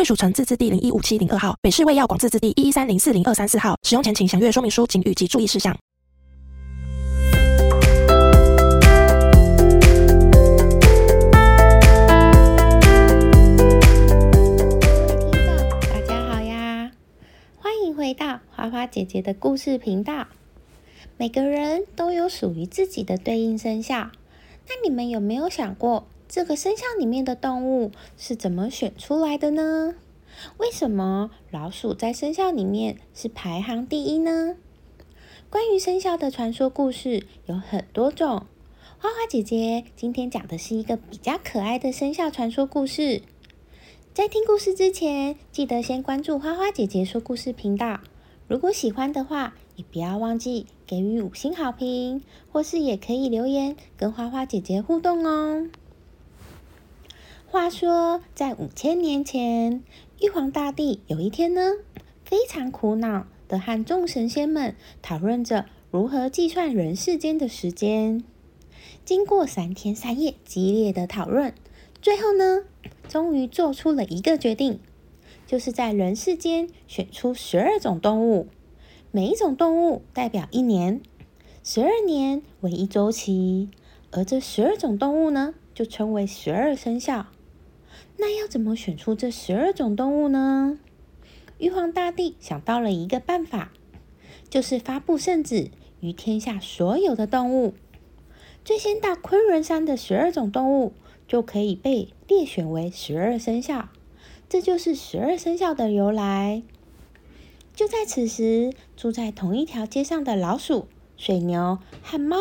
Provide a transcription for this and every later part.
贵属城自治地零一五七零二号，北市卫药广自治地一一三零四零二三四号。使用前请详阅说明书、请及注意事项。大家好呀，欢迎回到花花姐姐的故事频道。每个人都有属于自己的对应生肖，那你们有没有想过？这个生肖里面的动物是怎么选出来的呢？为什么老鼠在生肖里面是排行第一呢？关于生肖的传说故事有很多种，花花姐姐今天讲的是一个比较可爱的生肖传说故事。在听故事之前，记得先关注花花姐姐说故事频道。如果喜欢的话，也不要忘记给予五星好评，或是也可以留言跟花花姐姐互动哦。话说，在五千年前，玉皇大帝有一天呢，非常苦恼的和众神仙们讨论着如何计算人世间的时间。经过三天三夜激烈的讨论，最后呢，终于做出了一个决定，就是在人世间选出十二种动物，每一种动物代表一年，十二年为一周期，而这十二种动物呢，就称为十二生肖。那要怎么选出这十二种动物呢？玉皇大帝想到了一个办法，就是发布圣旨于天下所有的动物，最先到昆仑山的十二种动物就可以被列选为十二生肖，这就是十二生肖的由来。就在此时，住在同一条街上的老鼠、水牛和猫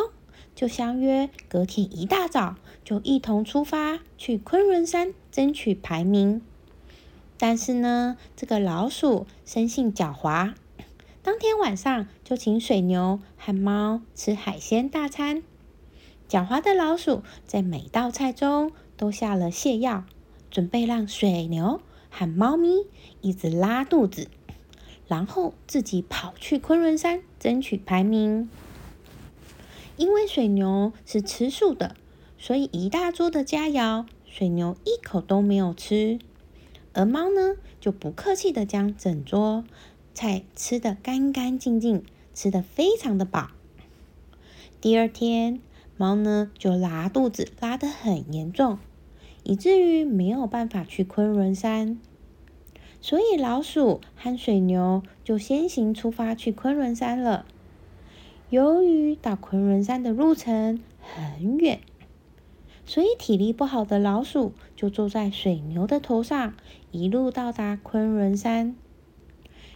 就相约，隔天一大早就一同出发去昆仑山。争取排名，但是呢，这个老鼠生性狡猾，当天晚上就请水牛和猫吃海鲜大餐。狡猾的老鼠在每道菜中都下了泻药，准备让水牛和猫咪一直拉肚子，然后自己跑去昆仑山争取排名。因为水牛是吃素的，所以一大桌的佳肴。水牛一口都没有吃，而猫呢就不客气的将整桌菜吃得干干净净，吃得非常的饱。第二天，猫呢就拉肚子，拉得很严重，以至于没有办法去昆仑山。所以老鼠和水牛就先行出发去昆仑山了。由于到昆仑山的路程很远。所以体力不好的老鼠就坐在水牛的头上，一路到达昆仑山。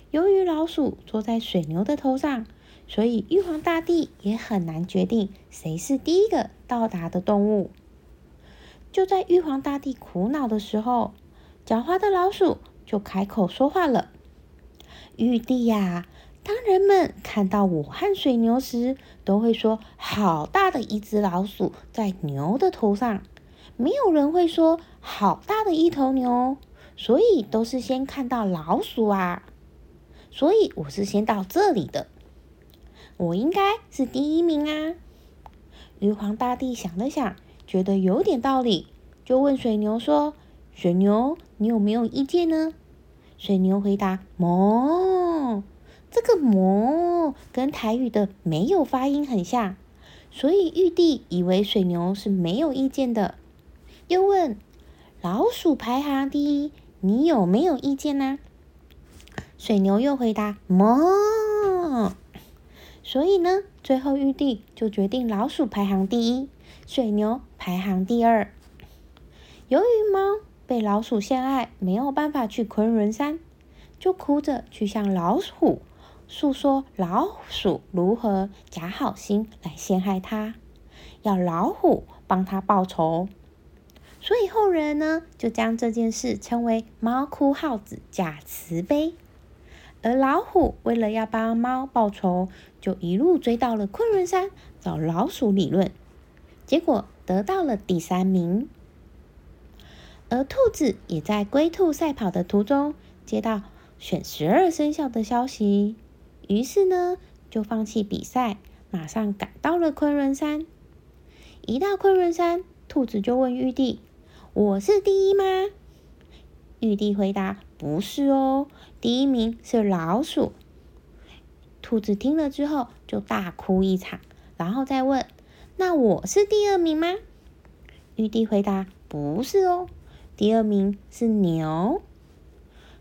由于老鼠坐在水牛的头上，所以玉皇大帝也很难决定谁是第一个到达的动物。就在玉皇大帝苦恼的时候，狡猾的老鼠就开口说话了：“玉帝呀！”当人们看到我和水牛时，都会说：“好大的一只老鼠在牛的头上。”没有人会说：“好大的一头牛。”所以都是先看到老鼠啊。所以我是先到这里的，我应该是第一名啊。玉皇大帝想了想，觉得有点道理，就问水牛说：“水牛，你有没有意见呢？”水牛回答：“哞。”这个“魔”跟台语的没有发音很像，所以玉帝以为水牛是没有意见的，又问老鼠排行第一，你有没有意见呢？水牛又回答“哞”，所以呢，最后玉帝就决定老鼠排行第一，水牛排行第二。由于猫被老鼠陷害，没有办法去昆仑山，就哭着去向老虎。诉说老鼠如何假好心来陷害他，要老虎帮他报仇。所以后人呢就将这件事称为“猫哭耗子假慈悲”。而老虎为了要帮猫报仇，就一路追到了昆仑山找老鼠理论，结果得到了第三名。而兔子也在龟兔赛跑的途中接到选十二生肖的消息，于是呢就放弃比赛，马上赶到了昆仑山。一到昆仑山，兔子就问玉帝：“我是第一吗？”玉帝回答：“不是哦，第一名是老鼠。”兔子听了之后就大哭一场，然后再问：“那我是第二名吗？”玉帝回答：“不是哦。”第二名是牛。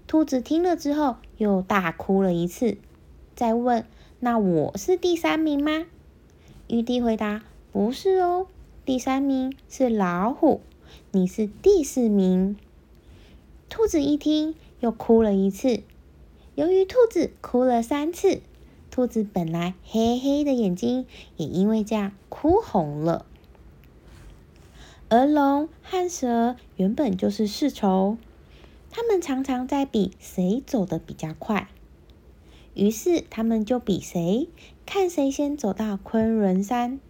兔子听了之后又大哭了一次，再问：“那我是第三名吗？”玉帝回答：“不是哦，第三名是老虎，你是第四名。”兔子一听又哭了一次。由于兔子哭了三次，兔子本来黑黑的眼睛也因为这样哭红了。而龙和蛇原本就是世仇，他们常常在比谁走得比较快。于是他们就比谁看谁先走到昆仑山。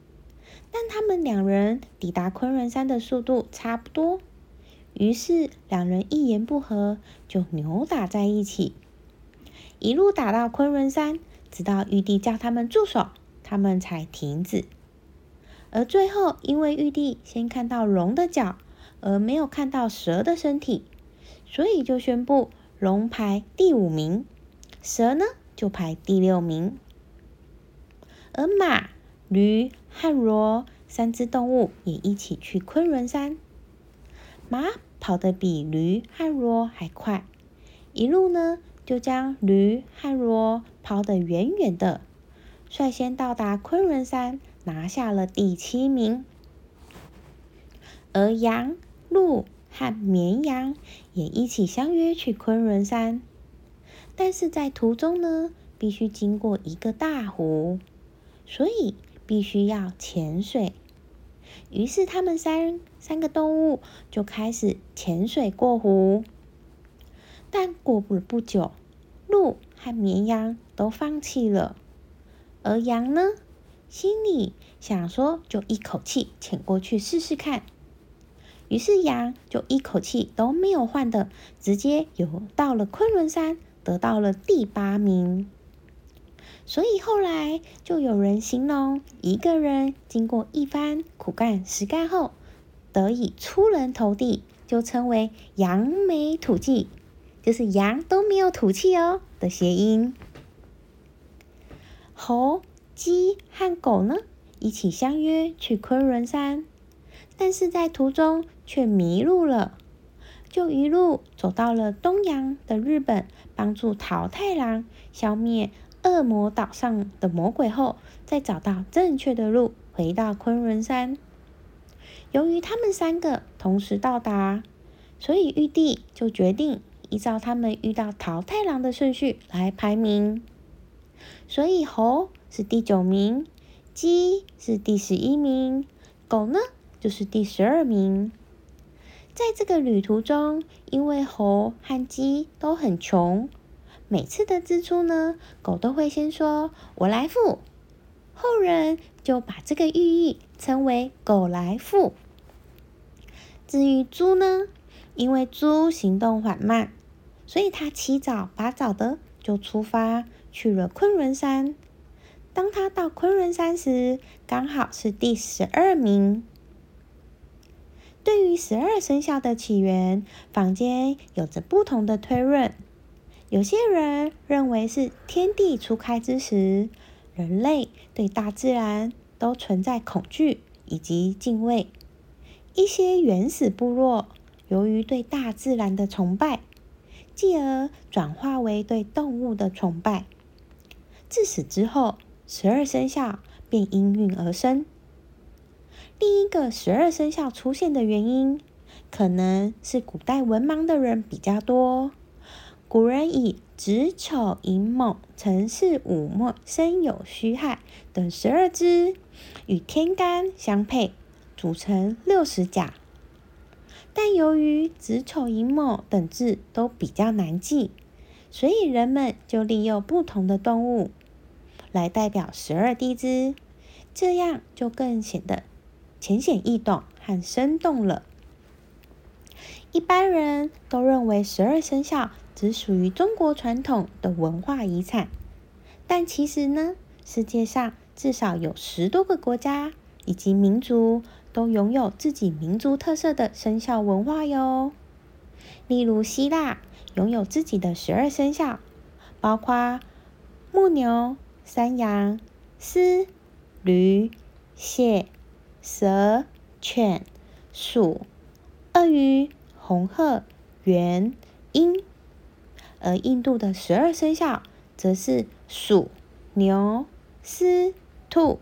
但他们两人抵达昆仑山的速度差不多，于是两人一言不合就扭打在一起，一路打到昆仑山，直到玉帝叫他们住手，他们才停止。而最后，因为玉帝先看到龙的脚，而没有看到蛇的身体，所以就宣布龙排第五名，蛇呢就排第六名。而马、驴和骡三只动物也一起去昆仑山。马跑得比驴和骡还快，一路呢就将驴和骡跑得远远的，率先到达昆仑山。拿下了第七名，而羊、鹿和绵羊也一起相约去昆仑山，但是在途中呢，必须经过一个大湖，所以必须要潜水。于是他们三三个动物就开始潜水过湖，但过不了不久，鹿和绵羊都放弃了，而羊呢？心里想说，就一口气潜过去试试看。于是羊就一口气都没有换的，直接游到了昆仑山，得到了第八名。所以后来就有人形容，一个人经过一番苦干实干后，得以出人头地，就称为扬眉吐气，就是羊都没有吐气哦的谐音。猴。鸡和狗呢，一起相约去昆仑山，但是在途中却迷路了，就一路走到了东洋的日本，帮助桃太郎消灭恶魔岛上的魔鬼后，再找到正确的路回到昆仑山。由于他们三个同时到达，所以玉帝就决定依照他们遇到桃太郎的顺序来排名，所以猴。是第九名，鸡是第十一名，狗呢就是第十二名。在这个旅途中，因为猴和鸡都很穷，每次的支出呢，狗都会先说“我来付”，后人就把这个寓意称为“狗来付”。至于猪呢，因为猪行动缓慢，所以它起早八早的就出发去了昆仑山。当他到昆仑山时，刚好是第十二名。对于十二生肖的起源，坊间有着不同的推论。有些人认为是天地初开之时，人类对大自然都存在恐惧以及敬畏。一些原始部落由于对大自然的崇拜，继而转化为对动物的崇拜。自此之后。十二生肖便应运而生。第一个十二生肖出现的原因，可能是古代文盲的人比较多。古人以子丑寅卯辰巳午未申酉戌亥等十二支与天干相配，组成六十甲。但由于子丑寅卯等字都比较难记，所以人们就利用不同的动物来代表十二地支，这样就更显得浅显易懂和生动了。一般人都认为十二生肖只属于中国传统的文化遗产，但其实呢，世界上至少有十多个国家以及民族都拥有自己民族特色的生肖文化哟。例如，希腊拥有自己的十二生肖，包括木牛、山羊、狮、驴、蟹、蛇、犬、鼠、鳄鱼。红鹤、猿、鹰，而印度的十二生肖则是鼠、牛、狮、兔、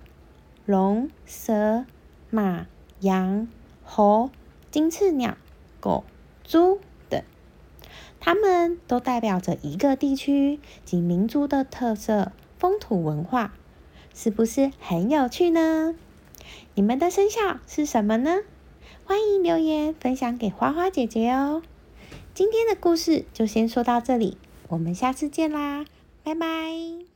龙、蛇、马、羊、猴、金翅鸟、狗、猪等，它们都代表着一个地区及民族的特色风土文化，是不是很有趣呢？你们的生肖是什么呢？欢迎留言分享给花花姐姐哦！今天的故事就先说到这里，我们下次见啦，拜拜。